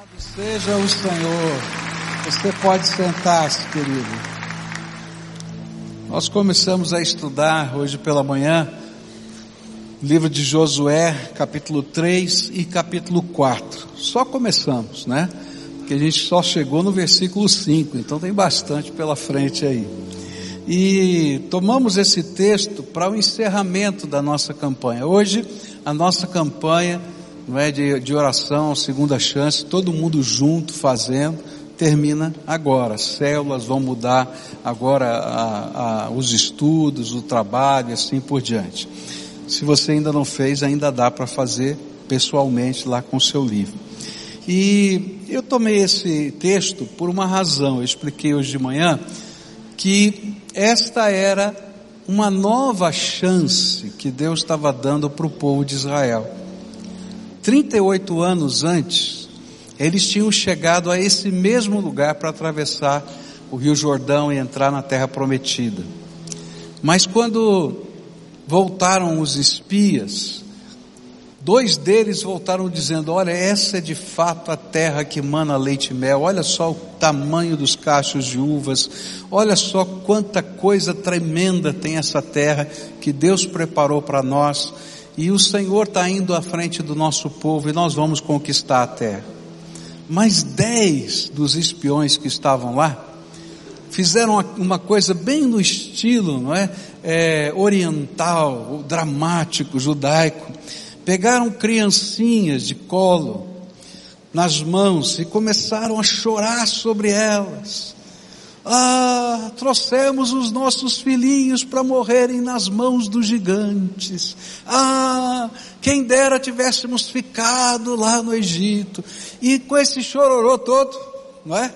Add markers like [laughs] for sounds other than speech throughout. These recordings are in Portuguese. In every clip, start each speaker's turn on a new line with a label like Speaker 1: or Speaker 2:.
Speaker 1: Louvado seja o Senhor. Você pode sentar-se, querido. Nós começamos a estudar hoje pela manhã livro de Josué, capítulo 3 e capítulo 4. Só começamos, né? Porque a gente só chegou no versículo 5, então tem bastante pela frente aí. E tomamos esse texto para o encerramento da nossa campanha. Hoje, a nossa campanha não é de, de oração, segunda chance, todo mundo junto fazendo, termina agora. As células vão mudar agora a, a, os estudos, o trabalho, assim por diante. Se você ainda não fez, ainda dá para fazer pessoalmente lá com o seu livro. E eu tomei esse texto por uma razão. Eu expliquei hoje de manhã que esta era uma nova chance que Deus estava dando para o povo de Israel. 38 anos antes, eles tinham chegado a esse mesmo lugar para atravessar o Rio Jordão e entrar na terra prometida. Mas quando voltaram os espias, dois deles voltaram dizendo: Olha, essa é de fato a terra que mana leite e mel, olha só o tamanho dos cachos de uvas, olha só quanta coisa tremenda tem essa terra que Deus preparou para nós e o Senhor está indo à frente do nosso povo e nós vamos conquistar a terra. Mas dez dos espiões que estavam lá fizeram uma coisa bem no estilo, não é? é oriental, dramático, judaico. Pegaram criancinhas de colo nas mãos e começaram a chorar sobre elas. Ah, trouxemos os nossos filhinhos para morrerem nas mãos dos gigantes. Ah, quem dera tivéssemos ficado lá no Egito. E com esse chororô todo, não é?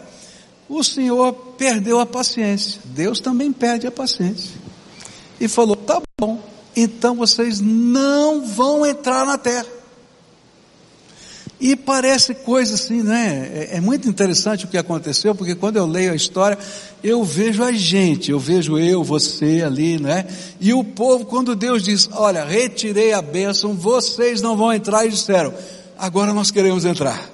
Speaker 1: O Senhor perdeu a paciência. Deus também perde a paciência. E falou: tá bom, então vocês não vão entrar na terra. E parece coisa assim, né? É, é, muito interessante o que aconteceu, porque quando eu leio a história, eu vejo a gente, eu vejo eu, você ali, né? E o povo, quando Deus diz, olha, retirei a bênção, vocês não vão entrar, e disseram, agora nós queremos entrar.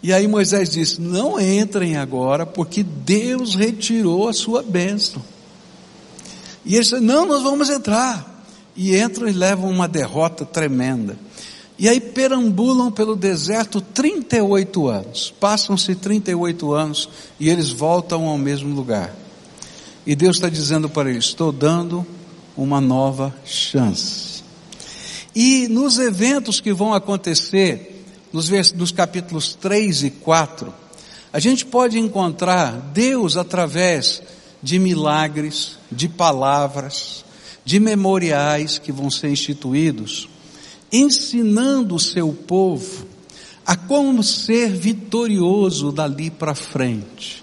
Speaker 1: E aí Moisés disse, não entrem agora, porque Deus retirou a sua bênção. E eles disseram, não, nós vamos entrar. E entram e levam uma derrota tremenda. E aí perambulam pelo deserto 38 anos. Passam-se 38 anos e eles voltam ao mesmo lugar. E Deus está dizendo para eles: estou dando uma nova chance. E nos eventos que vão acontecer, nos, nos capítulos 3 e 4, a gente pode encontrar Deus através de milagres, de palavras, de memoriais que vão ser instituídos ensinando o seu povo a como ser vitorioso dali para frente.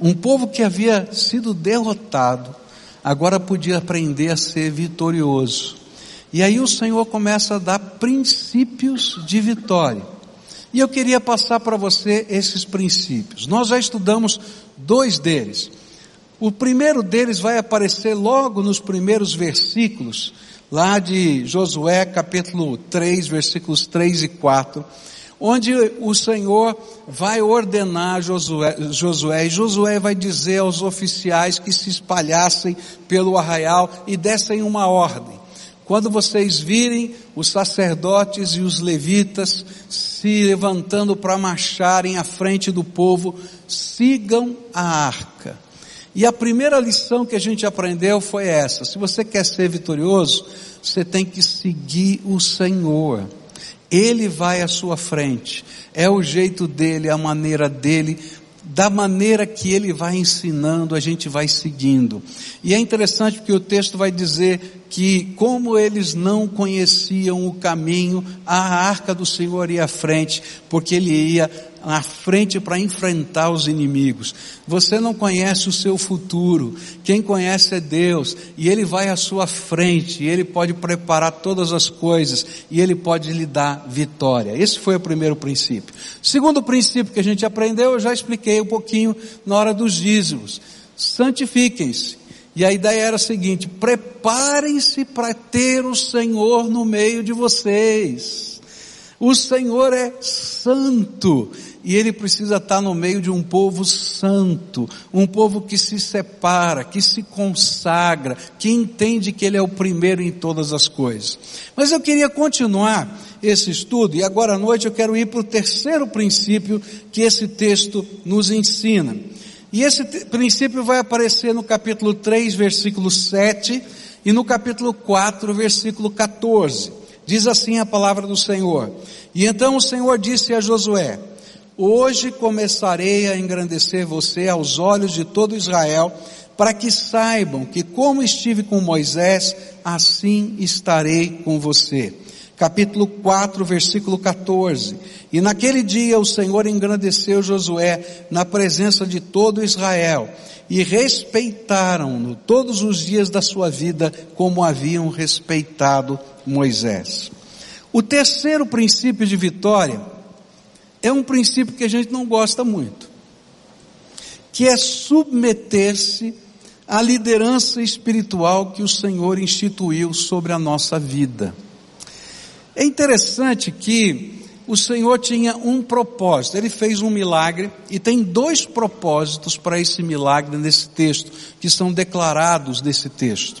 Speaker 1: Um povo que havia sido derrotado, agora podia aprender a ser vitorioso. E aí o Senhor começa a dar princípios de vitória. E eu queria passar para você esses princípios. Nós já estudamos dois deles. O primeiro deles vai aparecer logo nos primeiros versículos lá de Josué capítulo 3, versículos 3 e 4, onde o Senhor vai ordenar Josué, Josué, e Josué vai dizer aos oficiais que se espalhassem pelo arraial e dessem uma ordem. Quando vocês virem os sacerdotes e os levitas se levantando para marcharem à frente do povo, sigam a arca. E a primeira lição que a gente aprendeu foi essa: se você quer ser vitorioso, você tem que seguir o Senhor. Ele vai à sua frente. É o jeito dele, a maneira dele, da maneira que ele vai ensinando, a gente vai seguindo. E é interessante porque o texto vai dizer que como eles não conheciam o caminho, a arca do Senhor ia à frente, porque ele ia na frente para enfrentar os inimigos. Você não conhece o seu futuro. Quem conhece é Deus. E Ele vai à sua frente. E Ele pode preparar todas as coisas. E Ele pode lhe dar vitória. Esse foi o primeiro princípio. Segundo princípio que a gente aprendeu, eu já expliquei um pouquinho na hora dos dízimos. Santifiquem-se. E a ideia era a seguinte: preparem-se para ter o Senhor no meio de vocês. O Senhor é santo e ele precisa estar no meio de um povo santo, um povo que se separa, que se consagra, que entende que ele é o primeiro em todas as coisas. Mas eu queria continuar esse estudo e agora à noite eu quero ir para o terceiro princípio que esse texto nos ensina. E esse princípio vai aparecer no capítulo 3, versículo 7 e no capítulo 4, versículo 14. Diz assim a palavra do Senhor. E então o Senhor disse a Josué, Hoje começarei a engrandecer você aos olhos de todo Israel, para que saibam que como estive com Moisés, assim estarei com você. Capítulo 4, versículo 14. E naquele dia o Senhor engrandeceu Josué na presença de todo Israel, e respeitaram-no todos os dias da sua vida, como haviam respeitado Moisés. O terceiro princípio de vitória é um princípio que a gente não gosta muito, que é submeter-se à liderança espiritual que o Senhor instituiu sobre a nossa vida. É interessante que o Senhor tinha um propósito, ele fez um milagre e tem dois propósitos para esse milagre nesse texto, que são declarados nesse texto.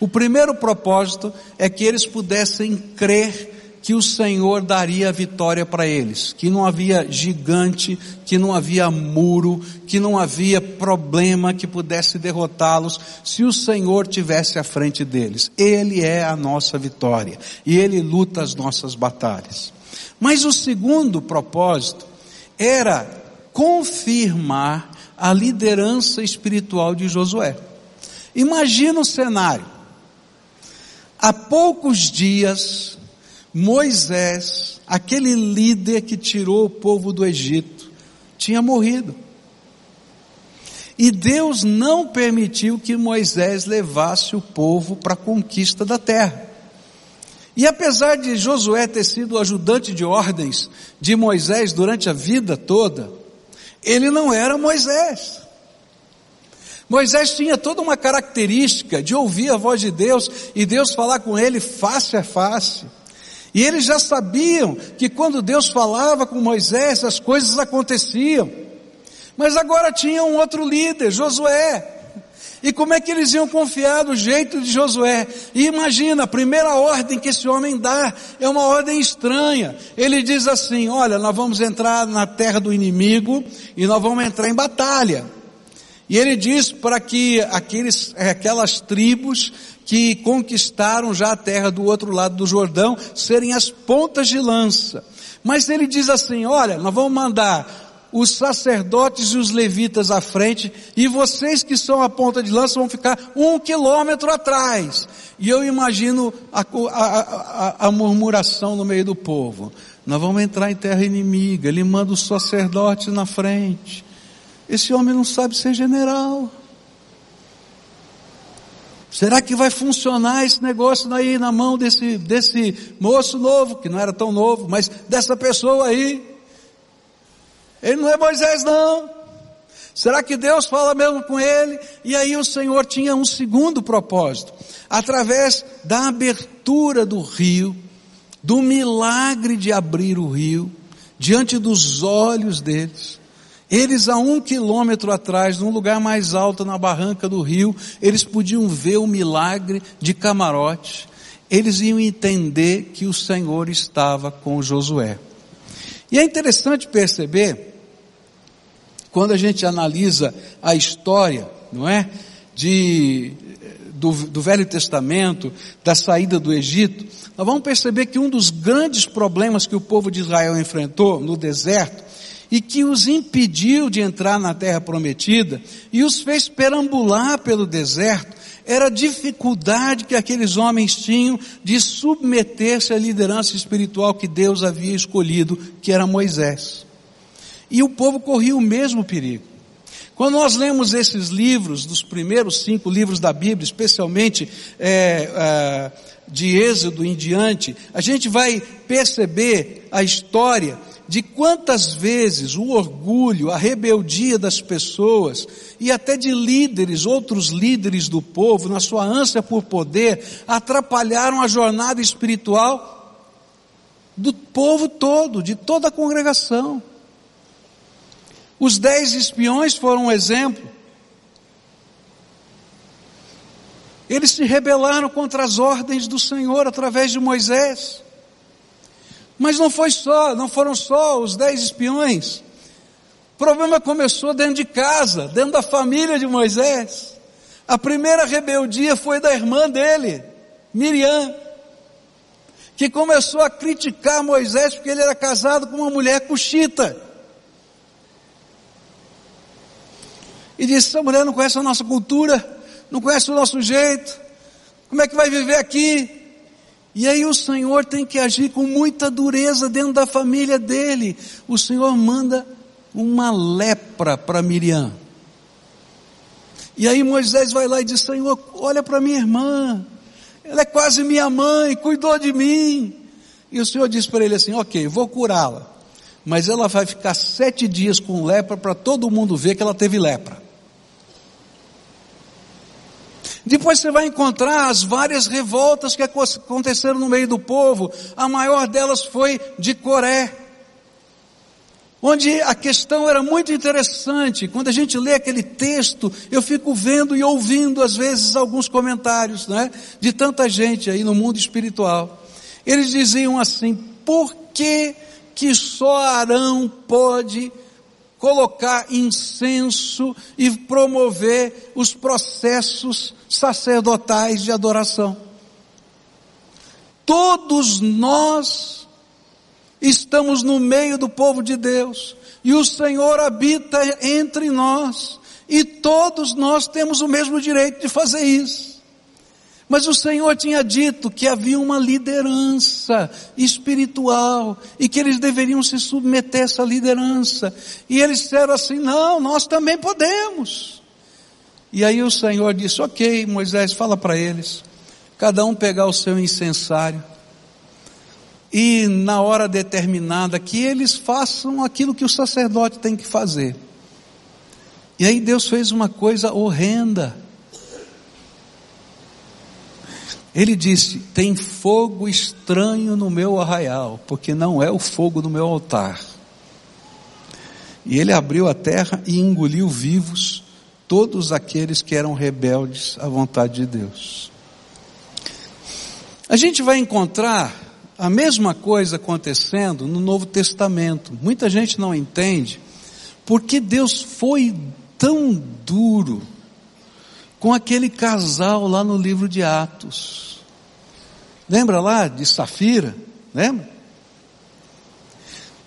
Speaker 1: O primeiro propósito é que eles pudessem crer que o Senhor daria a vitória para eles, que não havia gigante, que não havia muro, que não havia problema que pudesse derrotá-los se o Senhor tivesse à frente deles. Ele é a nossa vitória e ele luta as nossas batalhas. Mas o segundo propósito era confirmar a liderança espiritual de Josué. Imagina o cenário. Há poucos dias, Moisés, aquele líder que tirou o povo do Egito, tinha morrido. E Deus não permitiu que Moisés levasse o povo para a conquista da terra. E apesar de Josué ter sido ajudante de ordens de Moisés durante a vida toda, ele não era Moisés. Moisés tinha toda uma característica de ouvir a voz de Deus e Deus falar com ele face a face. E eles já sabiam que quando Deus falava com Moisés, as coisas aconteciam. Mas agora tinha um outro líder, Josué. E como é que eles iam confiar no jeito de Josué? E imagina, a primeira ordem que esse homem dá é uma ordem estranha. Ele diz assim: Olha, nós vamos entrar na terra do inimigo e nós vamos entrar em batalha. E ele diz para que aqueles, aquelas tribos que conquistaram já a terra do outro lado do Jordão serem as pontas de lança. Mas ele diz assim: olha, nós vamos mandar os sacerdotes e os levitas à frente, e vocês que são a ponta de lança vão ficar um quilômetro atrás. E eu imagino a, a, a, a murmuração no meio do povo. Nós vamos entrar em terra inimiga, ele manda os sacerdotes na frente. Esse homem não sabe ser general. Será que vai funcionar esse negócio aí na mão desse, desse moço novo, que não era tão novo, mas dessa pessoa aí? Ele não é Moisés não. Será que Deus fala mesmo com ele? E aí o Senhor tinha um segundo propósito. Através da abertura do rio, do milagre de abrir o rio, diante dos olhos deles, eles a um quilômetro atrás, num lugar mais alto na barranca do rio, eles podiam ver o milagre de camarote. Eles iam entender que o Senhor estava com Josué. E é interessante perceber, quando a gente analisa a história, não é? De, do, do Velho Testamento, da saída do Egito, nós vamos perceber que um dos grandes problemas que o povo de Israel enfrentou no deserto e que os impediu de entrar na terra prometida e os fez perambular pelo deserto, era a dificuldade que aqueles homens tinham de submeter-se à liderança espiritual que Deus havia escolhido, que era Moisés. E o povo corria o mesmo perigo. Quando nós lemos esses livros, dos primeiros cinco livros da Bíblia, especialmente é, é, de Êxodo em diante, a gente vai perceber a história de quantas vezes o orgulho, a rebeldia das pessoas e até de líderes, outros líderes do povo, na sua ânsia por poder, atrapalharam a jornada espiritual do povo todo, de toda a congregação. Os dez espiões foram um exemplo. Eles se rebelaram contra as ordens do Senhor através de Moisés. Mas não foi só, não foram só os dez espiões. O problema começou dentro de casa, dentro da família de Moisés. A primeira rebeldia foi da irmã dele, Miriam, que começou a criticar Moisés porque ele era casado com uma mulher cuxita. E disse: essa mulher não conhece a nossa cultura, não conhece o nosso jeito, como é que vai viver aqui? E aí o Senhor tem que agir com muita dureza dentro da família dele. O Senhor manda uma lepra para Miriam. E aí Moisés vai lá e diz: Senhor, olha para minha irmã, ela é quase minha mãe, cuidou de mim. E o Senhor diz para ele assim: Ok, vou curá-la, mas ela vai ficar sete dias com lepra para todo mundo ver que ela teve lepra. Depois você vai encontrar as várias revoltas que aconteceram no meio do povo. A maior delas foi de Coré. Onde a questão era muito interessante. Quando a gente lê aquele texto, eu fico vendo e ouvindo às vezes alguns comentários, né? De tanta gente aí no mundo espiritual. Eles diziam assim: por que que só Arão pode colocar incenso e promover os processos sacerdotais de adoração. Todos nós estamos no meio do povo de Deus e o Senhor habita entre nós e todos nós temos o mesmo direito de fazer isso. Mas o Senhor tinha dito que havia uma liderança espiritual e que eles deveriam se submeter a essa liderança. E eles disseram assim: não, nós também podemos. E aí o Senhor disse: ok, Moisés, fala para eles, cada um pegar o seu incensário e na hora determinada que eles façam aquilo que o sacerdote tem que fazer. E aí Deus fez uma coisa horrenda. Ele disse: Tem fogo estranho no meu arraial, porque não é o fogo do meu altar. E ele abriu a terra e engoliu vivos todos aqueles que eram rebeldes à vontade de Deus. A gente vai encontrar a mesma coisa acontecendo no Novo Testamento. Muita gente não entende porque Deus foi tão duro com aquele casal lá no livro de Atos. Lembra lá de Safira? Lembra?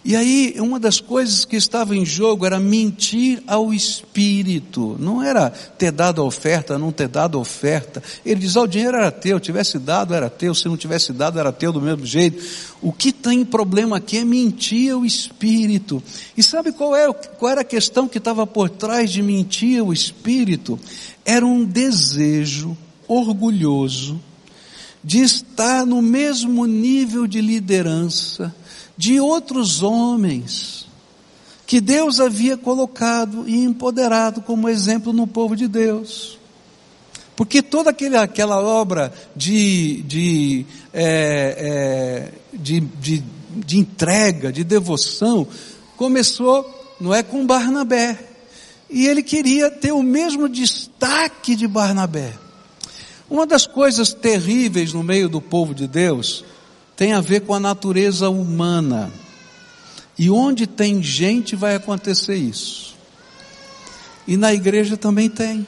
Speaker 1: E aí, uma das coisas que estava em jogo era mentir ao espírito, não era ter dado a oferta, não ter dado a oferta. Ele diz: oh, o dinheiro era teu, tivesse dado era teu, se não tivesse dado era teu do mesmo jeito. O que tem problema aqui é mentir ao espírito. E sabe qual, é, qual era a questão que estava por trás de mentir ao espírito? Era um desejo orgulhoso de estar no mesmo nível de liderança de outros homens que Deus havia colocado e empoderado como exemplo no povo de Deus. Porque toda aquele, aquela obra de, de, é, é, de, de, de entrega, de devoção, começou, não é, com Barnabé. E ele queria ter o mesmo destaque de Barnabé. Uma das coisas terríveis no meio do povo de Deus tem a ver com a natureza humana. E onde tem gente vai acontecer isso. E na igreja também tem.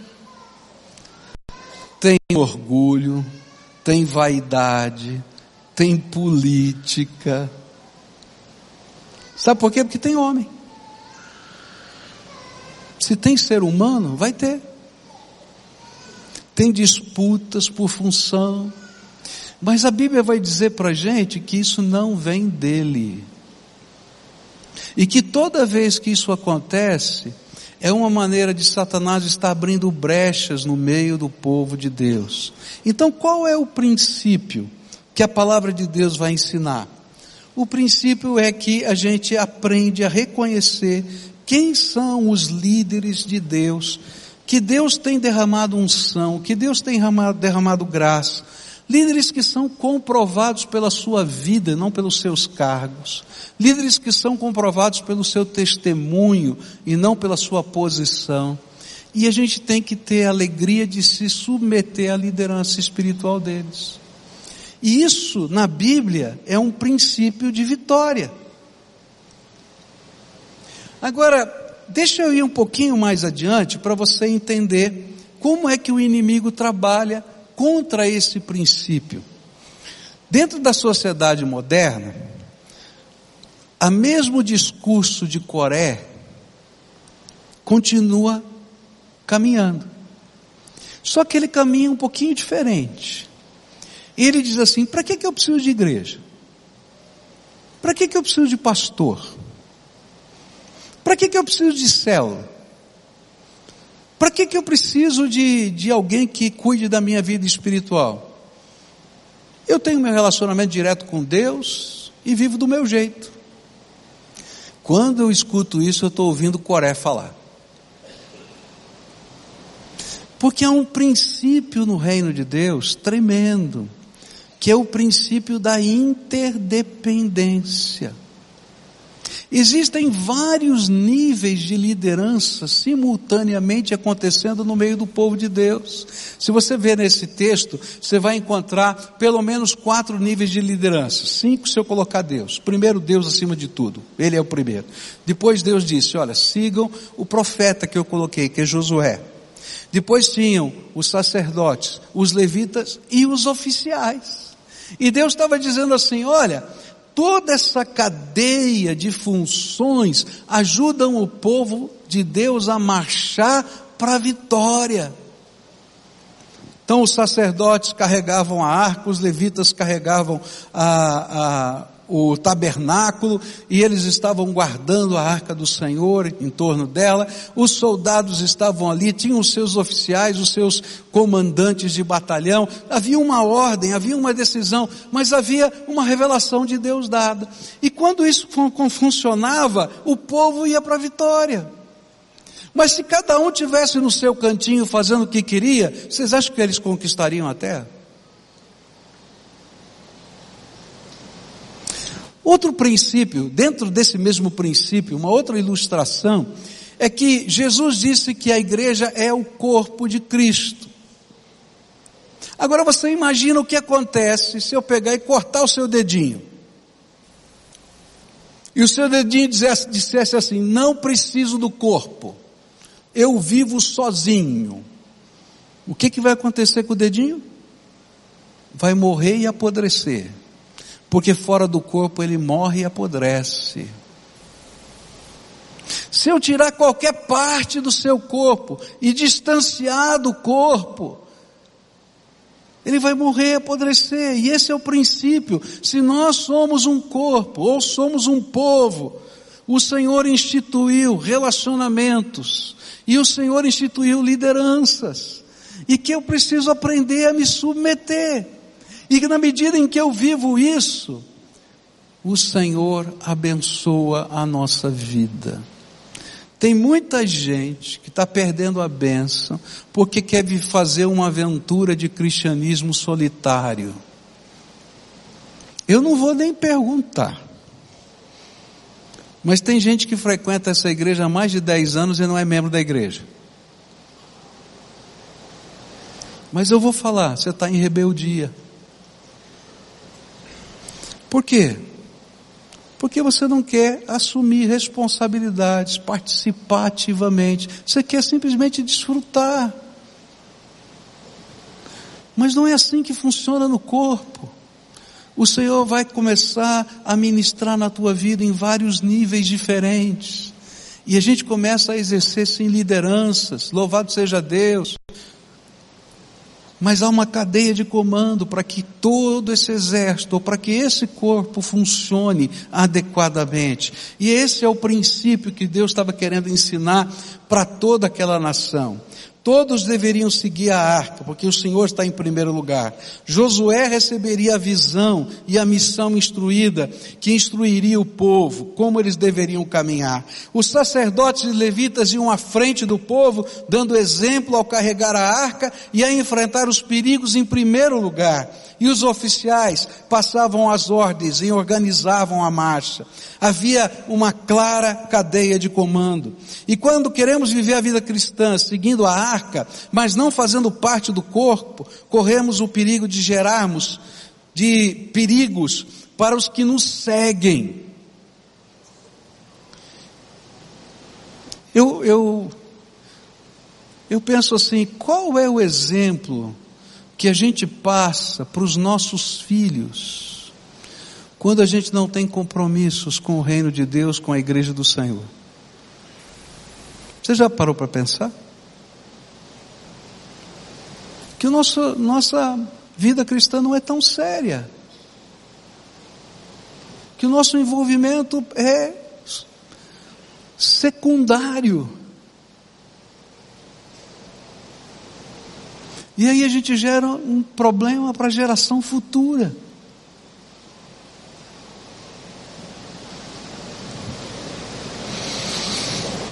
Speaker 1: Tem orgulho, tem vaidade, tem política. Sabe por quê? Porque tem homem. Se tem ser humano, vai ter. Tem disputas por função, mas a Bíblia vai dizer para a gente que isso não vem dele. E que toda vez que isso acontece, é uma maneira de Satanás estar abrindo brechas no meio do povo de Deus. Então, qual é o princípio que a palavra de Deus vai ensinar? O princípio é que a gente aprende a reconhecer quem são os líderes de Deus, que Deus tem derramado unção, que Deus tem derramado, graça, líderes que são comprovados pela sua vida, não pelos seus cargos, líderes que são comprovados pelo seu testemunho e não pela sua posição. E a gente tem que ter a alegria de se submeter à liderança espiritual deles. E isso, na Bíblia, é um princípio de vitória. Agora, deixa eu ir um pouquinho mais adiante para você entender como é que o inimigo trabalha contra esse princípio. Dentro da sociedade moderna, a mesmo discurso de Coré continua caminhando. Só que ele caminha um pouquinho diferente. Ele diz assim: para que, que eu preciso de igreja? Para que, que eu preciso de pastor? Para que, que eu preciso de célula? Para que, que eu preciso de, de alguém que cuide da minha vida espiritual? Eu tenho meu relacionamento direto com Deus e vivo do meu jeito. Quando eu escuto isso, eu estou ouvindo Coré falar. Porque há um princípio no reino de Deus tremendo, que é o princípio da interdependência. Existem vários níveis de liderança simultaneamente acontecendo no meio do povo de Deus. Se você ver nesse texto, você vai encontrar pelo menos quatro níveis de liderança. Cinco se eu colocar Deus. Primeiro, Deus acima de tudo. Ele é o primeiro. Depois Deus disse, olha, sigam o profeta que eu coloquei, que é Josué. Depois tinham os sacerdotes, os levitas e os oficiais. E Deus estava dizendo assim, olha, toda essa cadeia de funções ajudam o povo de Deus a marchar para a vitória. Então os sacerdotes carregavam a arca, os levitas carregavam a, o tabernáculo e eles estavam guardando a arca do Senhor em torno dela. Os soldados estavam ali, tinham os seus oficiais, os seus comandantes de batalhão. Havia uma ordem, havia uma decisão, mas havia uma revelação de Deus dada. E quando isso funcionava, o povo ia para a vitória. Mas se cada um tivesse no seu cantinho fazendo o que queria, vocês acham que eles conquistariam a terra? Outro princípio, dentro desse mesmo princípio, uma outra ilustração, é que Jesus disse que a igreja é o corpo de Cristo. Agora você imagina o que acontece se eu pegar e cortar o seu dedinho. E o seu dedinho dissesse, dissesse assim: não preciso do corpo, eu vivo sozinho. O que, que vai acontecer com o dedinho? Vai morrer e apodrecer porque fora do corpo ele morre e apodrece. Se eu tirar qualquer parte do seu corpo e distanciar do corpo, ele vai morrer e apodrecer. E esse é o princípio. Se nós somos um corpo ou somos um povo, o Senhor instituiu relacionamentos e o Senhor instituiu lideranças. E que eu preciso aprender a me submeter. E na medida em que eu vivo isso, o Senhor abençoa a nossa vida. Tem muita gente que está perdendo a bênção porque quer fazer uma aventura de cristianismo solitário. Eu não vou nem perguntar. Mas tem gente que frequenta essa igreja há mais de 10 anos e não é membro da igreja. Mas eu vou falar, você está em rebeldia. Por quê? Porque você não quer assumir responsabilidades, participar ativamente. Você quer simplesmente desfrutar. Mas não é assim que funciona no corpo. O Senhor vai começar a ministrar na tua vida em vários níveis diferentes. E a gente começa a exercer sim lideranças. Louvado seja Deus mas há uma cadeia de comando para que todo esse exército, ou para que esse corpo funcione adequadamente. E esse é o princípio que Deus estava querendo ensinar para toda aquela nação. Todos deveriam seguir a arca, porque o Senhor está em primeiro lugar. Josué receberia a visão e a missão instruída, que instruiria o povo, como eles deveriam caminhar. Os sacerdotes e levitas iam à frente do povo, dando exemplo ao carregar a arca e a enfrentar os perigos em primeiro lugar e os oficiais passavam as ordens e organizavam a marcha. Havia uma clara cadeia de comando. E quando queremos viver a vida cristã seguindo a arca, mas não fazendo parte do corpo, corremos o perigo de gerarmos de perigos para os que nos seguem. Eu, eu, eu penso assim, qual é o exemplo que a gente passa para os nossos filhos quando a gente não tem compromissos com o reino de Deus, com a igreja do Senhor. Você já parou para pensar? Que o nosso, nossa vida cristã não é tão séria. Que o nosso envolvimento é secundário. E aí a gente gera um problema para a geração futura.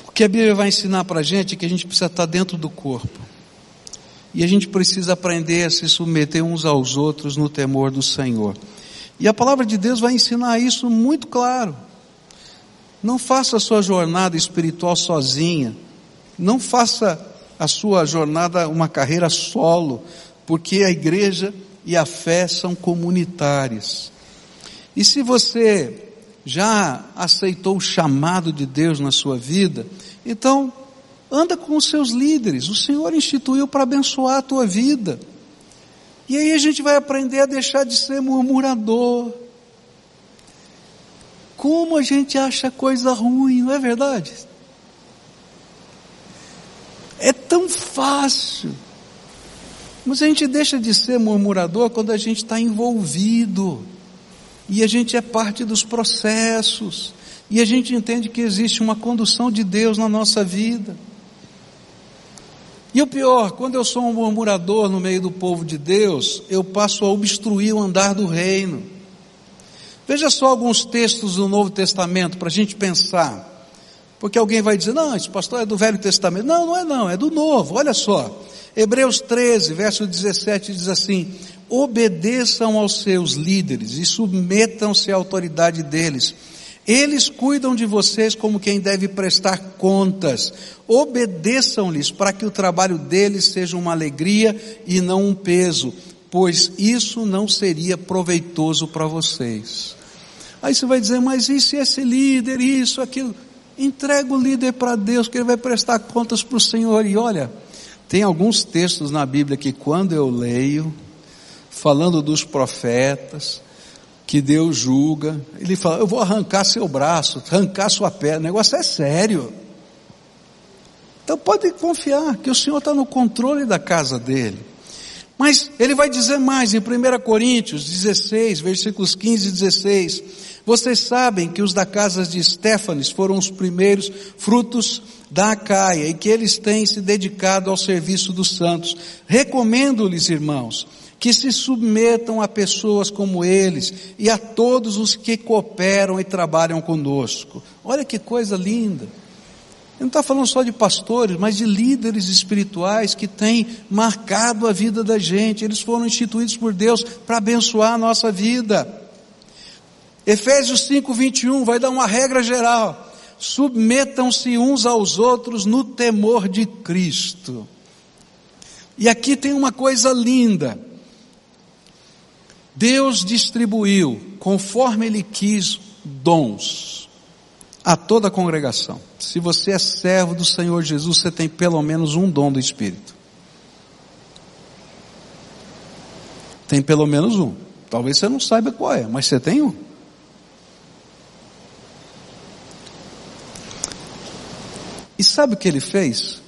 Speaker 1: O que a Bíblia vai ensinar para a gente é que a gente precisa estar dentro do corpo. E a gente precisa aprender a se submeter uns aos outros no temor do Senhor. E a palavra de Deus vai ensinar isso muito claro. Não faça a sua jornada espiritual sozinha. Não faça a sua jornada uma carreira solo, porque a igreja e a fé são comunitárias. E se você já aceitou o chamado de Deus na sua vida, então anda com os seus líderes. O Senhor instituiu para abençoar a tua vida. E aí a gente vai aprender a deixar de ser murmurador. Como a gente acha coisa ruim, não é verdade? É tão fácil. Mas a gente deixa de ser murmurador quando a gente está envolvido. E a gente é parte dos processos. E a gente entende que existe uma condução de Deus na nossa vida. E o pior, quando eu sou um murmurador no meio do povo de Deus, eu passo a obstruir o andar do reino. Veja só alguns textos do Novo Testamento para a gente pensar. Porque alguém vai dizer, não, esse pastor é do Velho Testamento. Não, não é não, é do Novo, olha só. Hebreus 13, verso 17 diz assim, obedeçam aos seus líderes e submetam-se à autoridade deles. Eles cuidam de vocês como quem deve prestar contas. Obedeçam-lhes para que o trabalho deles seja uma alegria e não um peso, pois isso não seria proveitoso para vocês. Aí você vai dizer, mas e se esse líder, isso, aquilo? Entrega o líder para Deus, que ele vai prestar contas para o Senhor. E olha, tem alguns textos na Bíblia que quando eu leio, falando dos profetas, que Deus julga, ele fala, eu vou arrancar seu braço, arrancar sua perna, o negócio é sério. Então pode confiar que o Senhor está no controle da casa dele. Mas ele vai dizer mais em 1 Coríntios 16, versículos 15 e 16. Vocês sabem que os da casa de Estéfanes foram os primeiros frutos da Acaia e que eles têm se dedicado ao serviço dos santos. Recomendo-lhes, irmãos, que se submetam a pessoas como eles e a todos os que cooperam e trabalham conosco. Olha que coisa linda. Ele não está falando só de pastores, mas de líderes espirituais que têm marcado a vida da gente. Eles foram instituídos por Deus para abençoar a nossa vida. Efésios 5, 21 vai dar uma regra geral. Submetam-se uns aos outros no temor de Cristo. E aqui tem uma coisa linda. Deus distribuiu, conforme Ele quis, dons a toda a congregação. Se você é servo do Senhor Jesus, você tem pelo menos um dom do Espírito. Tem pelo menos um. Talvez você não saiba qual é, mas você tem um. E sabe o que ele fez?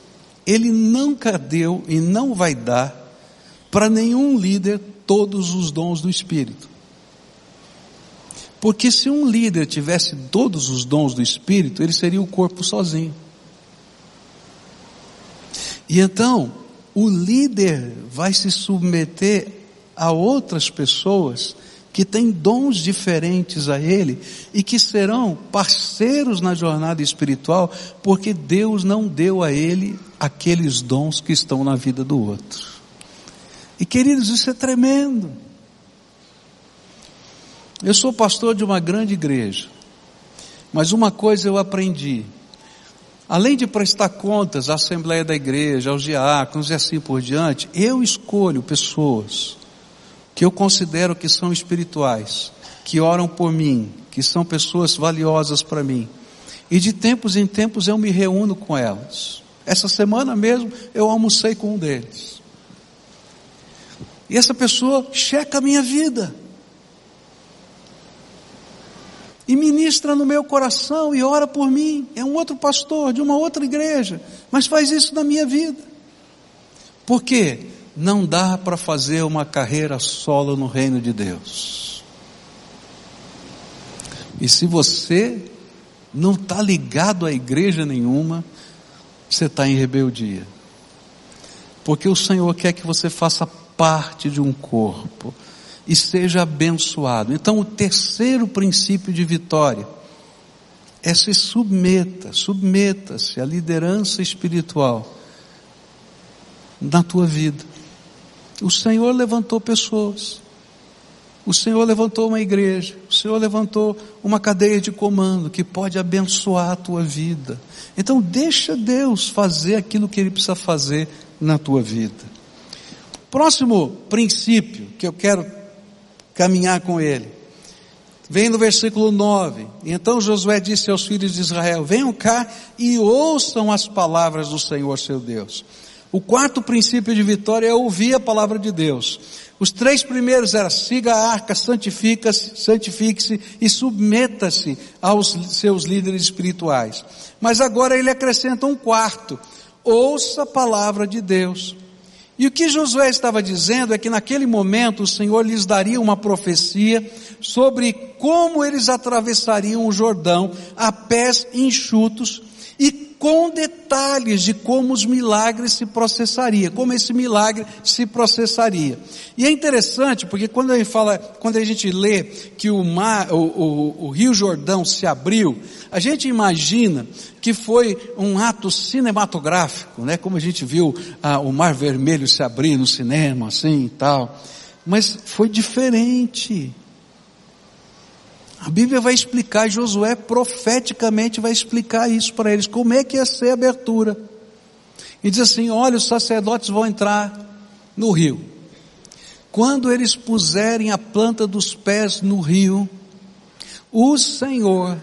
Speaker 1: Ele nunca deu e não vai dar para nenhum líder todos os dons do Espírito. Porque se um líder tivesse todos os dons do Espírito, ele seria o corpo sozinho. E então, o líder vai se submeter a outras pessoas que têm dons diferentes a ele e que serão parceiros na jornada espiritual, porque Deus não deu a ele aqueles dons que estão na vida do outro. E queridos, isso é tremendo. Eu sou pastor de uma grande igreja, mas uma coisa eu aprendi. Além de prestar contas à Assembleia da Igreja, aos diáconos e assim por diante, eu escolho pessoas que eu considero que são espirituais, que oram por mim, que são pessoas valiosas para mim. E de tempos em tempos eu me reúno com elas. Essa semana mesmo eu almocei com um deles. E essa pessoa checa a minha vida. E ministra no meu coração e ora por mim. É um outro pastor de uma outra igreja, mas faz isso na minha vida. Por quê? Não dá para fazer uma carreira solo no reino de Deus. E se você não está ligado a igreja nenhuma, você está em rebeldia. Porque o Senhor quer que você faça parte de um corpo e seja abençoado. Então, o terceiro princípio de vitória é se submeta, submeta-se à liderança espiritual na tua vida. O Senhor levantou pessoas. O Senhor levantou uma igreja. O Senhor levantou uma cadeia de comando que pode abençoar a tua vida. Então deixa Deus fazer aquilo que Ele precisa fazer na tua vida. Próximo princípio que eu quero caminhar com ele. Vem no versículo 9. Então Josué disse aos filhos de Israel: Venham cá e ouçam as palavras do Senhor seu Deus. O quarto princípio de vitória é ouvir a palavra de Deus. Os três primeiros eram siga a arca, santifique-se santifique e submeta-se aos seus líderes espirituais. Mas agora ele acrescenta um quarto. Ouça a palavra de Deus. E o que Josué estava dizendo é que naquele momento o Senhor lhes daria uma profecia sobre como eles atravessariam o Jordão a pés enxutos e com detalhes de como os milagres se processaria, como esse milagre se processaria. E é interessante porque quando a fala, quando a gente lê que o mar, o, o, o Rio Jordão se abriu, a gente imagina que foi um ato cinematográfico, né? Como a gente viu ah, o Mar Vermelho se abrir no cinema, assim e tal. Mas foi diferente. A Bíblia vai explicar, Josué profeticamente vai explicar isso para eles, como é que ia ser a abertura. E diz assim: olha, os sacerdotes vão entrar no rio. Quando eles puserem a planta dos pés no rio, o Senhor,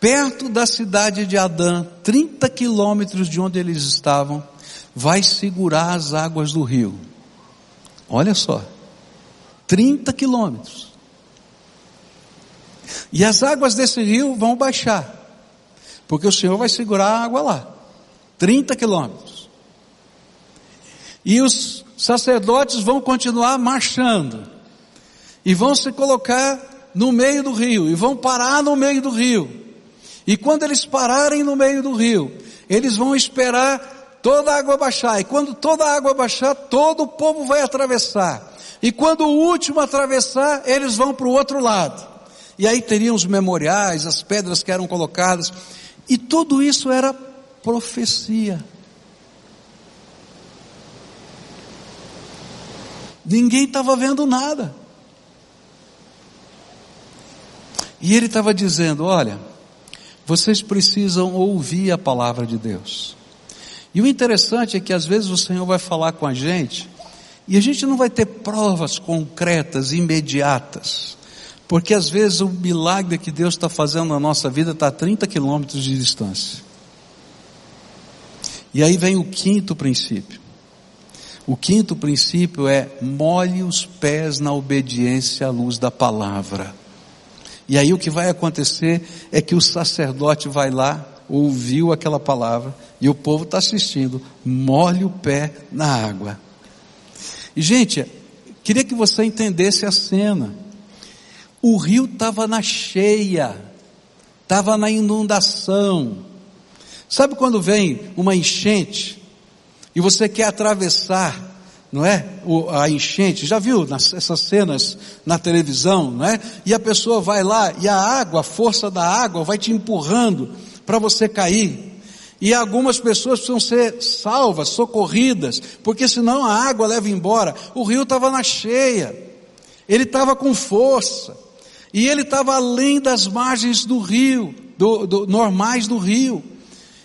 Speaker 1: perto da cidade de Adã, 30 quilômetros de onde eles estavam, vai segurar as águas do rio. Olha só, 30 quilômetros. E as águas desse rio vão baixar, porque o Senhor vai segurar a água lá, 30 quilômetros. E os sacerdotes vão continuar marchando, e vão se colocar no meio do rio, e vão parar no meio do rio. E quando eles pararem no meio do rio, eles vão esperar toda a água baixar, e quando toda a água baixar, todo o povo vai atravessar. E quando o último atravessar, eles vão para o outro lado. E aí teriam os memoriais, as pedras que eram colocadas. E tudo isso era profecia. Ninguém estava vendo nada. E ele estava dizendo: olha, vocês precisam ouvir a palavra de Deus. E o interessante é que às vezes o Senhor vai falar com a gente, e a gente não vai ter provas concretas, imediatas. Porque às vezes o milagre que Deus está fazendo na nossa vida está a 30 quilômetros de distância. E aí vem o quinto princípio. O quinto princípio é molhe os pés na obediência à luz da palavra. E aí o que vai acontecer é que o sacerdote vai lá, ouviu aquela palavra, e o povo está assistindo, molhe o pé na água. E gente, queria que você entendesse a cena. O rio estava na cheia, estava na inundação. Sabe quando vem uma enchente? e você quer atravessar, não é? O, a enchente, já viu nas, essas cenas na televisão, não é? E a pessoa vai lá e a água, a força da água vai te empurrando para você cair. E algumas pessoas precisam ser salvas, socorridas, porque senão a água leva embora. O rio estava na cheia, ele estava com força, e ele estava além das margens do rio, do, do, normais do rio.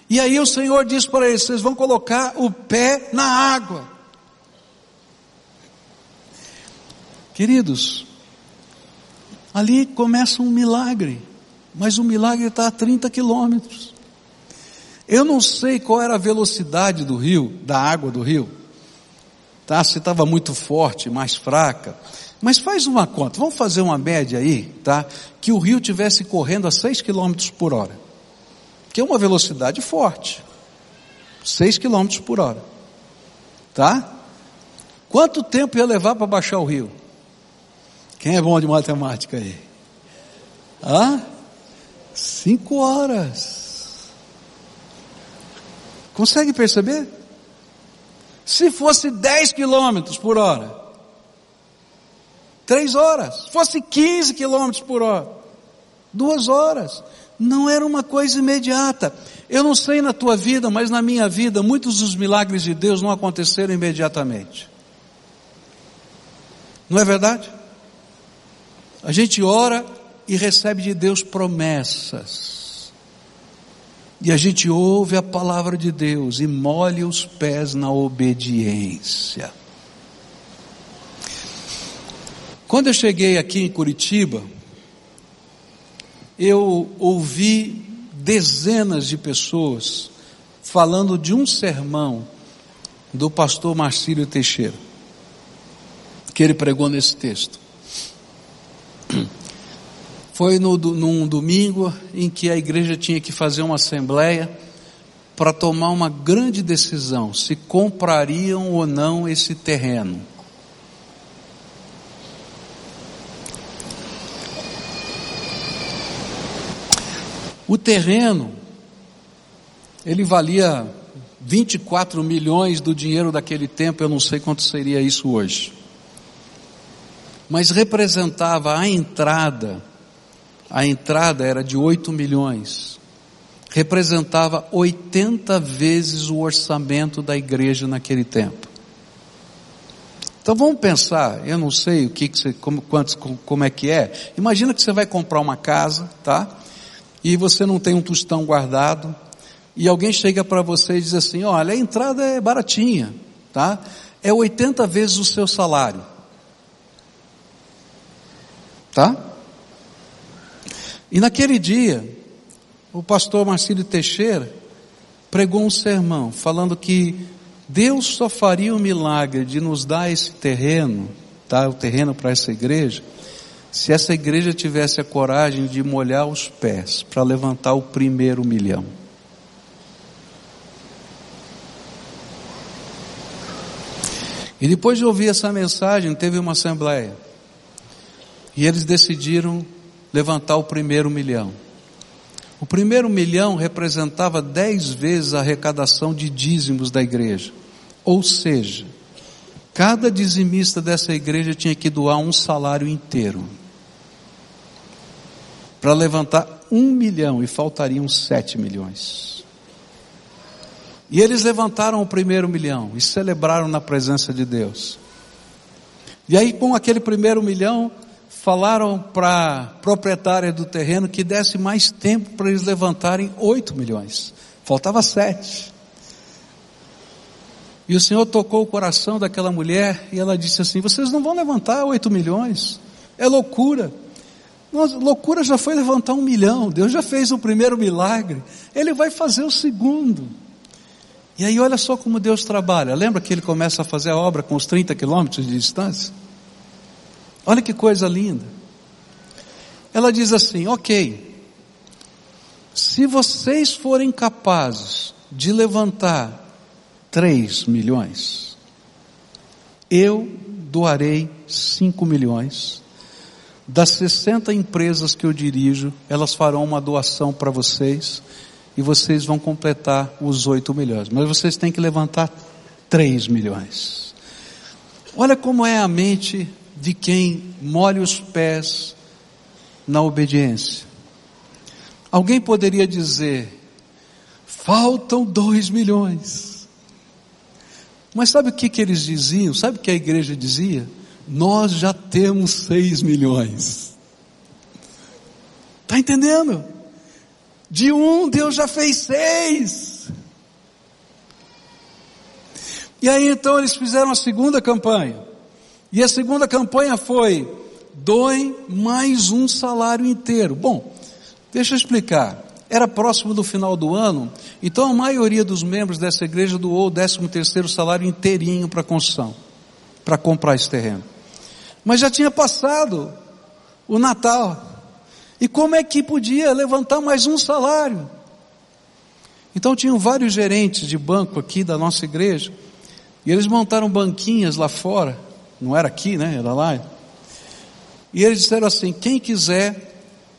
Speaker 1: E aí o Senhor diz para eles: vocês vão colocar o pé na água. Queridos, ali começa um milagre, mas o milagre está a 30 quilômetros. Eu não sei qual era a velocidade do rio, da água do rio, tá? Se estava muito forte, mais fraca. Mas faz uma conta, vamos fazer uma média aí, tá? Que o rio tivesse correndo a 6 km por hora. Que é uma velocidade forte. 6 km por hora. Tá? Quanto tempo ia levar para baixar o rio? Quem é bom de matemática aí? Hã? Cinco horas. Consegue perceber? Se fosse 10 quilômetros por hora, Três horas. Fosse 15 quilômetros por hora. Duas horas. Não era uma coisa imediata. Eu não sei na tua vida, mas na minha vida, muitos dos milagres de Deus não aconteceram imediatamente. Não é verdade? A gente ora e recebe de Deus promessas. E a gente ouve a palavra de Deus e molha os pés na obediência. Quando eu cheguei aqui em Curitiba, eu ouvi dezenas de pessoas falando de um sermão do pastor Marcílio Teixeira, que ele pregou nesse texto. [clears throat] Foi no, num domingo em que a igreja tinha que fazer uma assembleia para tomar uma grande decisão se comprariam ou não esse terreno. O terreno, ele valia 24 milhões do dinheiro daquele tempo, eu não sei quanto seria isso hoje. Mas representava a entrada, a entrada era de 8 milhões, representava 80 vezes o orçamento da igreja naquele tempo. Então vamos pensar, eu não sei o que, que você, como, quantos, como é que é. Imagina que você vai comprar uma casa, tá? E você não tem um tostão guardado, e alguém chega para você e diz assim: olha, a entrada é baratinha, tá? É 80 vezes o seu salário. Tá? E naquele dia, o pastor Marcílio Teixeira pregou um sermão falando que Deus só faria o milagre de nos dar esse terreno, tá? O terreno para essa igreja, se essa igreja tivesse a coragem de molhar os pés para levantar o primeiro milhão. E depois de ouvir essa mensagem, teve uma assembleia. E eles decidiram levantar o primeiro milhão. O primeiro milhão representava dez vezes a arrecadação de dízimos da igreja. Ou seja, cada dizimista dessa igreja tinha que doar um salário inteiro para levantar um milhão e faltariam sete milhões. E eles levantaram o primeiro milhão e celebraram na presença de Deus. E aí, com aquele primeiro milhão, falaram para a proprietária do terreno que desse mais tempo para eles levantarem oito milhões. Faltava sete. E o Senhor tocou o coração daquela mulher e ela disse assim: Vocês não vão levantar oito milhões, é loucura. Nossa, loucura já foi levantar um milhão. Deus já fez o primeiro milagre. Ele vai fazer o segundo. E aí olha só como Deus trabalha. Lembra que ele começa a fazer a obra com os 30 quilômetros de distância? Olha que coisa linda. Ela diz assim: ok, se vocês forem capazes de levantar 3 milhões, eu doarei 5 milhões das 60 empresas que eu dirijo, elas farão uma doação para vocês e vocês vão completar os 8 milhões. Mas vocês têm que levantar 3 milhões. Olha como é a mente de quem molha os pés na obediência. Alguém poderia dizer, faltam 2 milhões. Mas sabe o que, que eles diziam? Sabe o que a igreja dizia? Nós já temos 6 milhões. Está entendendo? De um, Deus já fez seis. E aí então eles fizeram a segunda campanha. E a segunda campanha foi: doem mais um salário inteiro. Bom, deixa eu explicar. Era próximo do final do ano, então a maioria dos membros dessa igreja doou o décimo terceiro salário inteirinho para a construção, para comprar esse terreno. Mas já tinha passado o Natal. E como é que podia levantar mais um salário? Então tinham vários gerentes de banco aqui da nossa igreja, e eles montaram banquinhas lá fora, não era aqui, né? Era lá. E eles disseram assim: quem quiser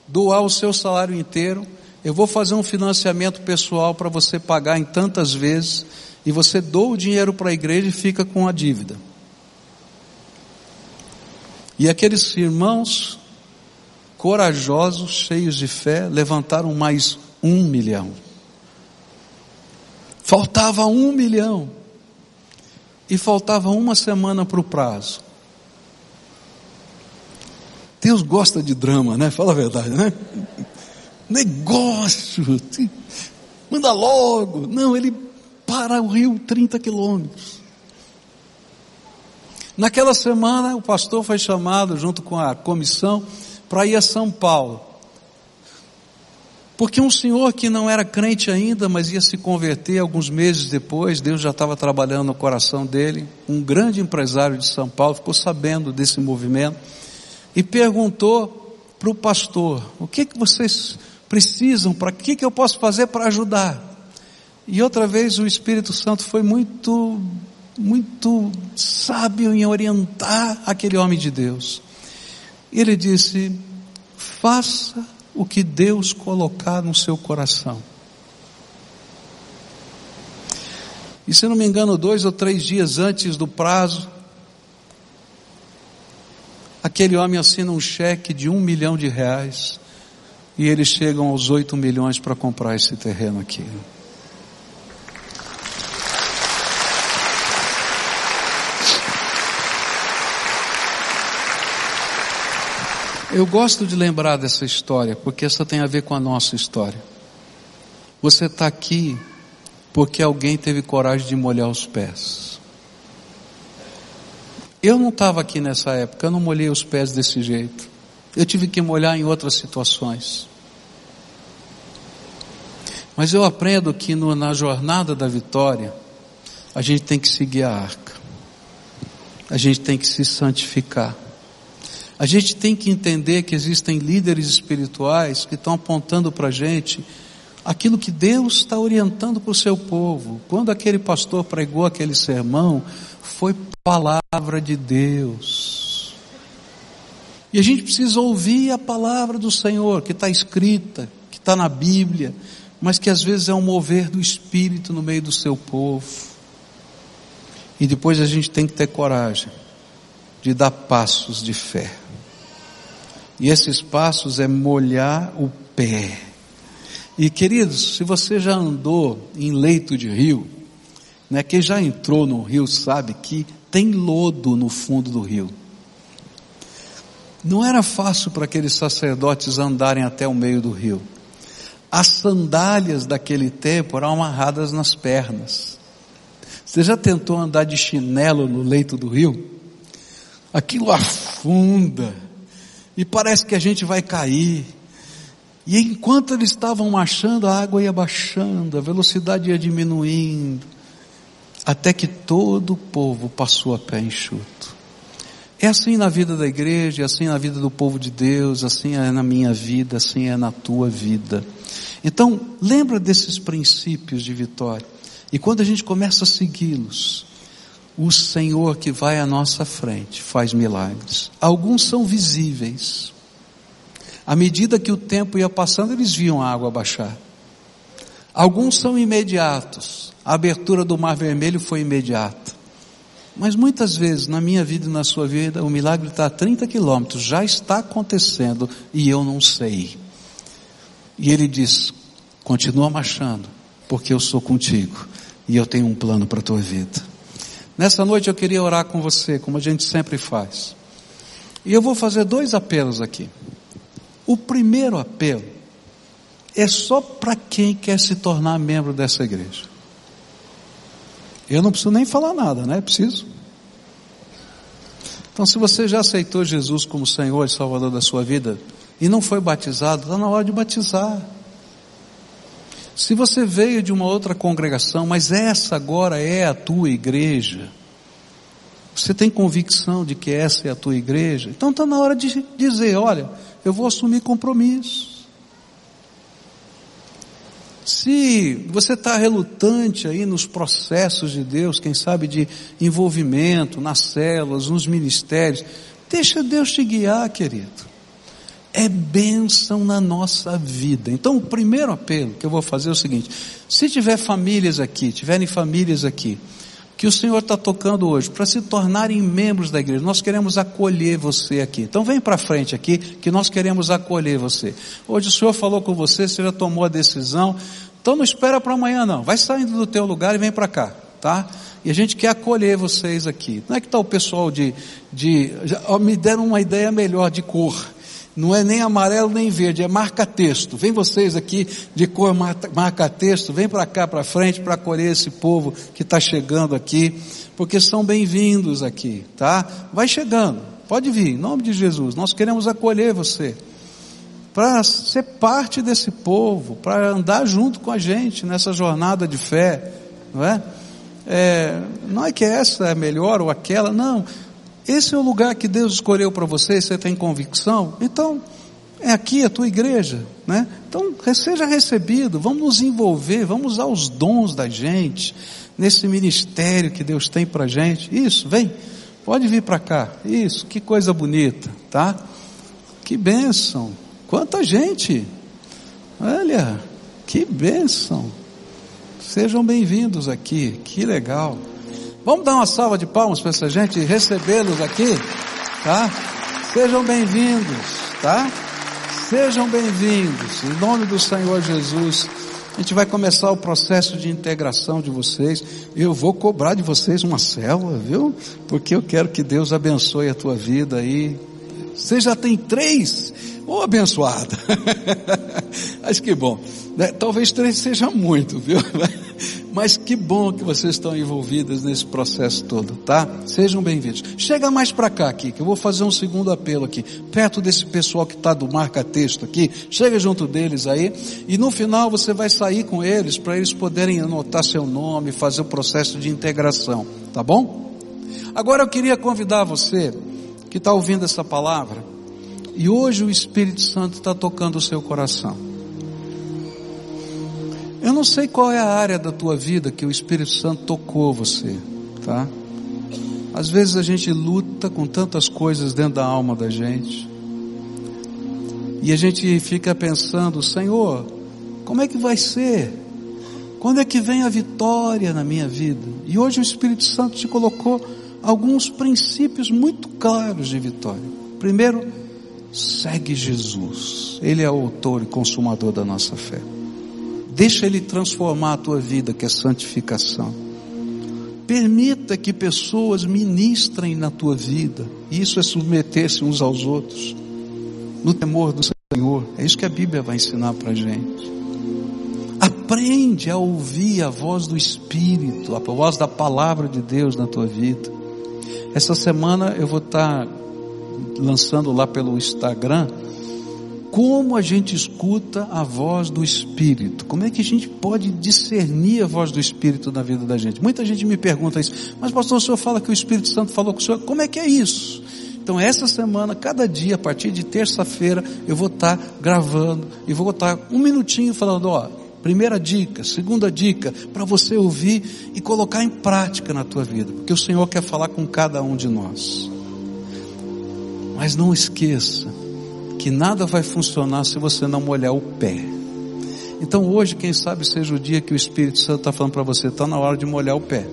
Speaker 1: doar o seu salário inteiro, eu vou fazer um financiamento pessoal para você pagar em tantas vezes, e você doa o dinheiro para a igreja e fica com a dívida. E aqueles irmãos corajosos, cheios de fé, levantaram mais um milhão. Faltava um milhão. E faltava uma semana para o prazo. Deus gosta de drama, né? Fala a verdade, né? Negócio. Manda logo. Não, ele para o rio 30 quilômetros. Naquela semana, o pastor foi chamado junto com a comissão para ir a São Paulo. Porque um senhor que não era crente ainda, mas ia se converter alguns meses depois, Deus já estava trabalhando no coração dele, um grande empresário de São Paulo, ficou sabendo desse movimento e perguntou para o pastor: o que, que vocês precisam, para que, que eu posso fazer para ajudar? E outra vez o Espírito Santo foi muito, muito sábio em orientar aquele homem de Deus. Ele disse: faça o que Deus colocar no seu coração. E se não me engano, dois ou três dias antes do prazo, aquele homem assina um cheque de um milhão de reais e eles chegam aos oito milhões para comprar esse terreno aqui. Eu gosto de lembrar dessa história, porque essa tem a ver com a nossa história. Você está aqui porque alguém teve coragem de molhar os pés. Eu não estava aqui nessa época, eu não molhei os pés desse jeito. Eu tive que molhar em outras situações. Mas eu aprendo que no, na jornada da vitória, a gente tem que seguir a arca. A gente tem que se santificar. A gente tem que entender que existem líderes espirituais que estão apontando para a gente aquilo que Deus está orientando para o seu povo. Quando aquele pastor pregou aquele sermão, foi palavra de Deus. E a gente precisa ouvir a palavra do Senhor, que está escrita, que está na Bíblia, mas que às vezes é um mover do Espírito no meio do seu povo. E depois a gente tem que ter coragem de dar passos de fé. E esses passos é molhar o pé. E queridos, se você já andou em leito de rio, né, quem já entrou no rio sabe que tem lodo no fundo do rio. Não era fácil para aqueles sacerdotes andarem até o meio do rio. As sandálias daquele tempo eram amarradas nas pernas. Você já tentou andar de chinelo no leito do rio? Aquilo afunda e parece que a gente vai cair. E enquanto eles estavam marchando, a água ia baixando, a velocidade ia diminuindo, até que todo o povo passou a pé enxuto. É assim na vida da igreja, é assim na vida do povo de Deus, assim é na minha vida, assim é na tua vida. Então, lembra desses princípios de vitória. E quando a gente começa a segui-los, o Senhor que vai à nossa frente faz milagres. Alguns são visíveis. À medida que o tempo ia passando, eles viam a água baixar. Alguns são imediatos. A abertura do Mar Vermelho foi imediata. Mas muitas vezes na minha vida e na sua vida, o milagre está a 30 quilômetros, já está acontecendo e eu não sei. E ele diz: continua marchando, porque eu sou contigo e eu tenho um plano para a tua vida. Nessa noite eu queria orar com você, como a gente sempre faz. E eu vou fazer dois apelos aqui. O primeiro apelo é só para quem quer se tornar membro dessa igreja. Eu não preciso nem falar nada, né? Preciso. Então, se você já aceitou Jesus como Senhor e Salvador da sua vida e não foi batizado, está na hora de batizar. Se você veio de uma outra congregação, mas essa agora é a tua igreja, você tem convicção de que essa é a tua igreja, então está na hora de dizer: olha, eu vou assumir compromisso. Se você está relutante aí nos processos de Deus, quem sabe de envolvimento nas células, nos ministérios, deixa Deus te guiar, querido. É bênção na nossa vida. Então, o primeiro apelo que eu vou fazer é o seguinte: se tiver famílias aqui, tiverem famílias aqui, que o Senhor está tocando hoje, para se tornarem membros da igreja. Nós queremos acolher você aqui. Então vem para frente aqui, que nós queremos acolher você. Hoje o Senhor falou com você, você já tomou a decisão. Então não espera para amanhã não. Vai saindo do teu lugar e vem para cá, tá? E a gente quer acolher vocês aqui. Não é que está o pessoal de, de, já, me deram uma ideia melhor de cor. Não é nem amarelo nem verde, é marca-texto. Vem vocês aqui de cor marca-texto, vem para cá para frente para acolher esse povo que está chegando aqui, porque são bem-vindos aqui, tá? Vai chegando, pode vir, em nome de Jesus. Nós queremos acolher você para ser parte desse povo, para andar junto com a gente nessa jornada de fé, não é? é não é que essa é melhor ou aquela, não. Esse é o lugar que Deus escolheu para você, você tem convicção? Então, é aqui a tua igreja, né? Então, seja recebido, vamos nos envolver, vamos usar os dons da gente, nesse ministério que Deus tem para gente. Isso, vem, pode vir para cá. Isso, que coisa bonita, tá? Que bênção. Quanta gente. Olha, que bênção. Sejam bem-vindos aqui, que legal. Vamos dar uma salva de palmas para essa gente recebê-los aqui, tá? Sejam bem-vindos, tá? Sejam bem-vindos, em nome do Senhor Jesus. A gente vai começar o processo de integração de vocês. Eu vou cobrar de vocês uma célula, viu? Porque eu quero que Deus abençoe a tua vida aí. Você já tem três? Ô oh, abençoada! [laughs] Acho que bom. Né? Talvez três seja muito, viu? [laughs] Mas que bom que vocês estão envolvidas nesse processo todo, tá? Sejam bem-vindos. Chega mais para cá aqui, que eu vou fazer um segundo apelo aqui, perto desse pessoal que está do marca-texto aqui. Chega junto deles aí, e no final você vai sair com eles para eles poderem anotar seu nome, fazer o processo de integração, tá bom? Agora eu queria convidar você que está ouvindo essa palavra, e hoje o Espírito Santo está tocando o seu coração. Eu não sei qual é a área da tua vida que o Espírito Santo tocou você, tá? Às vezes a gente luta com tantas coisas dentro da alma da gente. E a gente fica pensando, Senhor, como é que vai ser? Quando é que vem a vitória na minha vida? E hoje o Espírito Santo te colocou alguns princípios muito claros de vitória. Primeiro, segue Jesus. Ele é o autor e consumador da nossa fé. Deixa Ele transformar a tua vida, que é santificação. Permita que pessoas ministrem na tua vida. Isso é submeter-se uns aos outros. No temor do Senhor. É isso que a Bíblia vai ensinar para gente. Aprende a ouvir a voz do Espírito, a voz da palavra de Deus na tua vida. Essa semana eu vou estar lançando lá pelo Instagram como a gente escuta a voz do Espírito? Como é que a gente pode discernir a voz do Espírito na vida da gente? Muita gente me pergunta isso, mas pastor, o senhor fala que o Espírito Santo falou com o senhor, como é que é isso? Então essa semana, cada dia, a partir de terça-feira, eu vou estar gravando e vou estar um minutinho falando, ó, primeira dica, segunda dica, para você ouvir e colocar em prática na tua vida, porque o Senhor quer falar com cada um de nós. Mas não esqueça, que nada vai funcionar se você não molhar o pé. Então hoje, quem sabe seja o dia que o Espírito Santo está falando para você, está na hora de molhar o pé.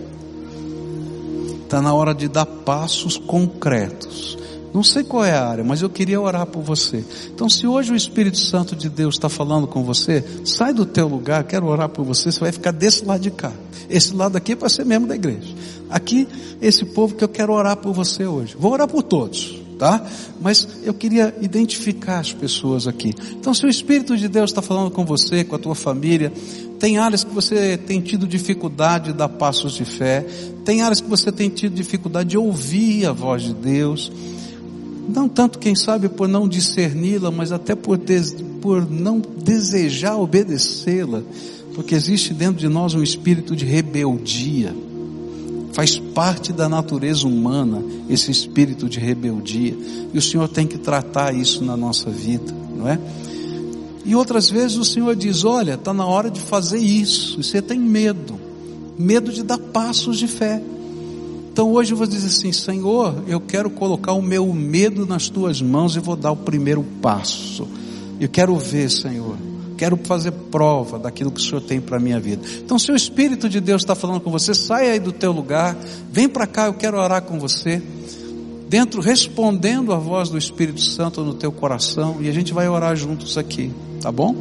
Speaker 1: Está na hora de dar passos concretos. Não sei qual é a área, mas eu queria orar por você. Então, se hoje o Espírito Santo de Deus está falando com você, sai do teu lugar, quero orar por você, você vai ficar desse lado de cá. Esse lado aqui é para ser membro da igreja. Aqui, esse povo que eu quero orar por você hoje. Vou orar por todos, tá? Mas eu queria identificar as pessoas aqui. Então, se o Espírito de Deus está falando com você, com a tua família, tem áreas que você tem tido dificuldade de dar passos de fé, tem áreas que você tem tido dificuldade de ouvir a voz de Deus, não tanto, quem sabe, por não discerni-la, mas até por, des, por não desejar obedecê-la, porque existe dentro de nós um espírito de rebeldia, faz parte da natureza humana esse espírito de rebeldia, e o Senhor tem que tratar isso na nossa vida, não é? E outras vezes o Senhor diz: Olha, está na hora de fazer isso. E você tem medo, medo de dar passos de fé. Então hoje eu vou dizer assim: Senhor, eu quero colocar o meu medo nas tuas mãos e vou dar o primeiro passo. Eu quero ver, Senhor. Quero fazer prova daquilo que o Senhor tem para a minha vida. Então, se o Espírito de Deus está falando com você, sai aí do teu lugar, vem para cá, eu quero orar com você dentro respondendo a voz do Espírito Santo no teu coração e a gente vai orar juntos aqui, tá bom?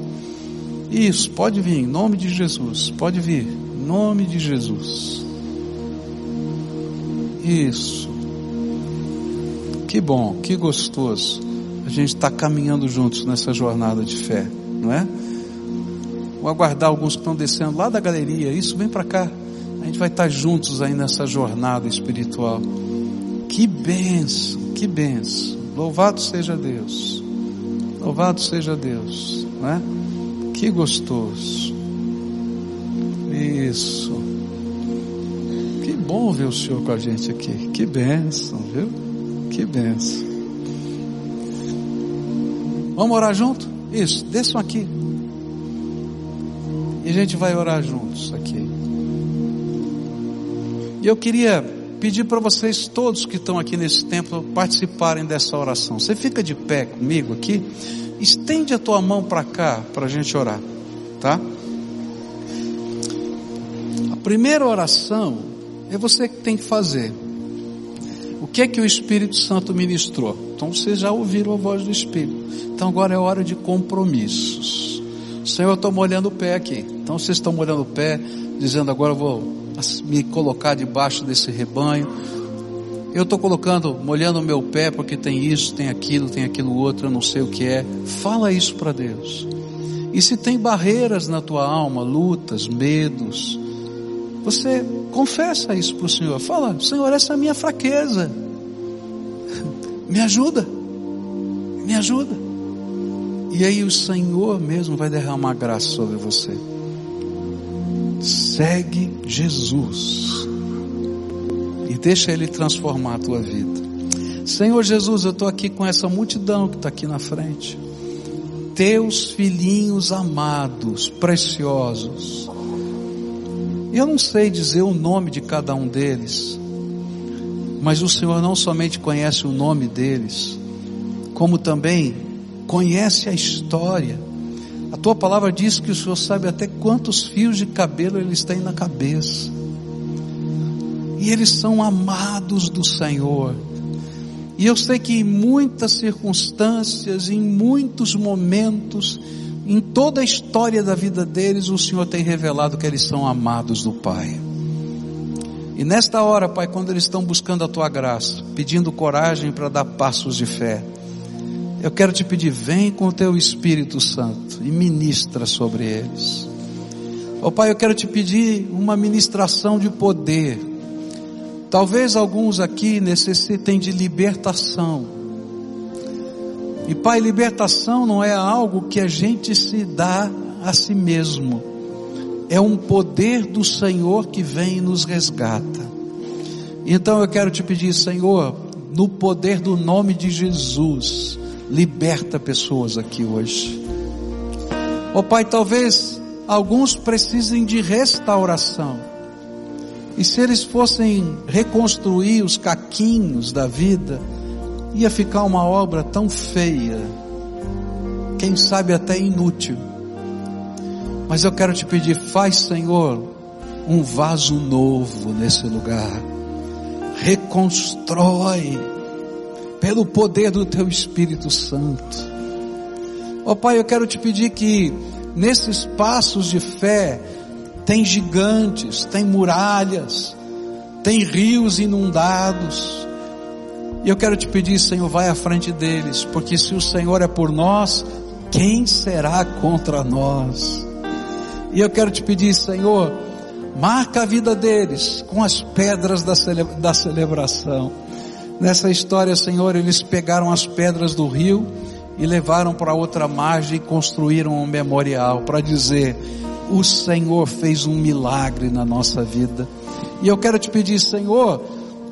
Speaker 1: Isso, pode vir, em nome de Jesus, pode vir, em nome de Jesus. Isso. Que bom, que gostoso. A gente está caminhando juntos nessa jornada de fé, não é? Vou aguardar alguns que estão descendo lá da galeria. Isso, vem para cá. A gente vai estar juntos aí nessa jornada espiritual. Que benção, que benção. Louvado seja Deus. Louvado seja Deus, não é? Que gostoso. Isso. Bom ver o Senhor com a gente aqui. Que benção, viu? Que benção. Vamos orar junto? Isso, desçam aqui. E a gente vai orar juntos aqui. E eu queria pedir para vocês todos que estão aqui nesse templo participarem dessa oração. Você fica de pé comigo aqui, estende a tua mão para cá para a gente orar, tá? A primeira oração é você que tem que fazer. O que é que o Espírito Santo ministrou? Então vocês já ouviram a voz do Espírito. Então agora é hora de compromissos. Senhor, eu estou molhando o pé aqui. Então vocês estão molhando o pé, dizendo agora eu vou me colocar debaixo desse rebanho. Eu estou colocando, molhando o meu pé porque tem isso, tem aquilo, tem aquilo outro, eu não sei o que é. Fala isso para Deus. E se tem barreiras na tua alma, lutas, medos, você confessa isso para o Senhor. Fala, Senhor, essa é a minha fraqueza. [laughs] Me ajuda. Me ajuda. E aí o Senhor mesmo vai derramar graça sobre você. Segue Jesus e deixa Ele transformar a tua vida. Senhor Jesus, eu estou aqui com essa multidão que está aqui na frente. Teus filhinhos amados, preciosos. Eu não sei dizer o nome de cada um deles, mas o Senhor não somente conhece o nome deles, como também conhece a história a tua palavra diz que o Senhor sabe até quantos fios de cabelo eles têm na cabeça. E eles são amados do Senhor. E eu sei que em muitas circunstâncias, em muitos momentos, em toda a história da vida deles, o Senhor tem revelado que eles são amados do Pai. E nesta hora, Pai, quando eles estão buscando a tua graça, pedindo coragem para dar passos de fé, eu quero te pedir, vem com o teu Espírito Santo e ministra sobre eles. Ó oh, Pai, eu quero te pedir uma ministração de poder. Talvez alguns aqui necessitem de libertação. E Pai, libertação não é algo que a gente se dá a si mesmo. É um poder do Senhor que vem e nos resgata. Então eu quero te pedir, Senhor, no poder do nome de Jesus, liberta pessoas aqui hoje. Ó oh, Pai, talvez alguns precisem de restauração. E se eles fossem reconstruir os caquinhos da vida, ia ficar uma obra tão feia, quem sabe até inútil. Mas eu quero te pedir, faz, Senhor, um vaso novo nesse lugar. Reconstrói pelo poder do teu Espírito Santo. Ó oh, Pai, eu quero te pedir que nesses passos de fé tem gigantes, tem muralhas, tem rios inundados. E eu quero te pedir, Senhor, vai à frente deles, porque se o Senhor é por nós, quem será contra nós? E eu quero te pedir, Senhor, marca a vida deles com as pedras da, cele da celebração. Nessa história, Senhor, eles pegaram as pedras do rio e levaram para outra margem e construíram um memorial para dizer: o Senhor fez um milagre na nossa vida. E eu quero te pedir, Senhor,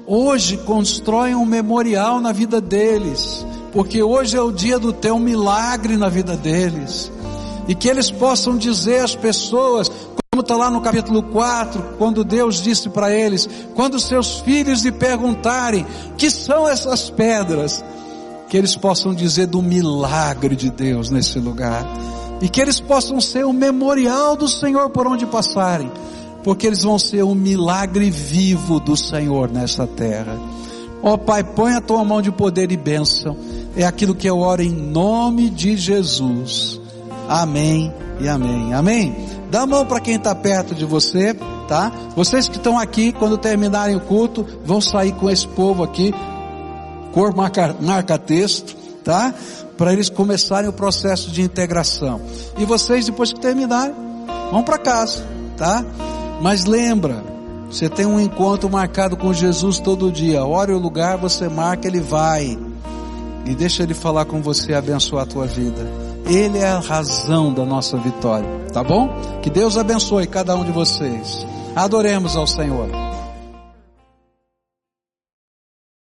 Speaker 1: hoje constrói um memorial na vida deles, porque hoje é o dia do teu milagre na vida deles. E que eles possam dizer às pessoas, como está lá no capítulo 4, quando Deus disse para eles, quando seus filhos lhe perguntarem, que são essas pedras? Que eles possam dizer do milagre de Deus nesse lugar. E que eles possam ser o memorial do Senhor por onde passarem. Porque eles vão ser o milagre vivo do Senhor nessa terra. Ó oh, Pai, põe a tua mão de poder e bênção. É aquilo que eu oro em nome de Jesus. Amém e amém. Amém. Dá a mão para quem está perto de você, tá? Vocês que estão aqui, quando terminarem o culto, vão sair com esse povo aqui, cor marca, marca texto, tá? Para eles começarem o processo de integração. E vocês, depois que terminarem, vão para casa, tá? Mas lembra, você tem um encontro marcado com Jesus todo dia. Hora o lugar, você marca, ele vai. E deixa ele falar com você e abençoar a tua vida. Ele é a razão da nossa vitória, tá bom? Que Deus abençoe cada um de vocês. Adoremos ao Senhor.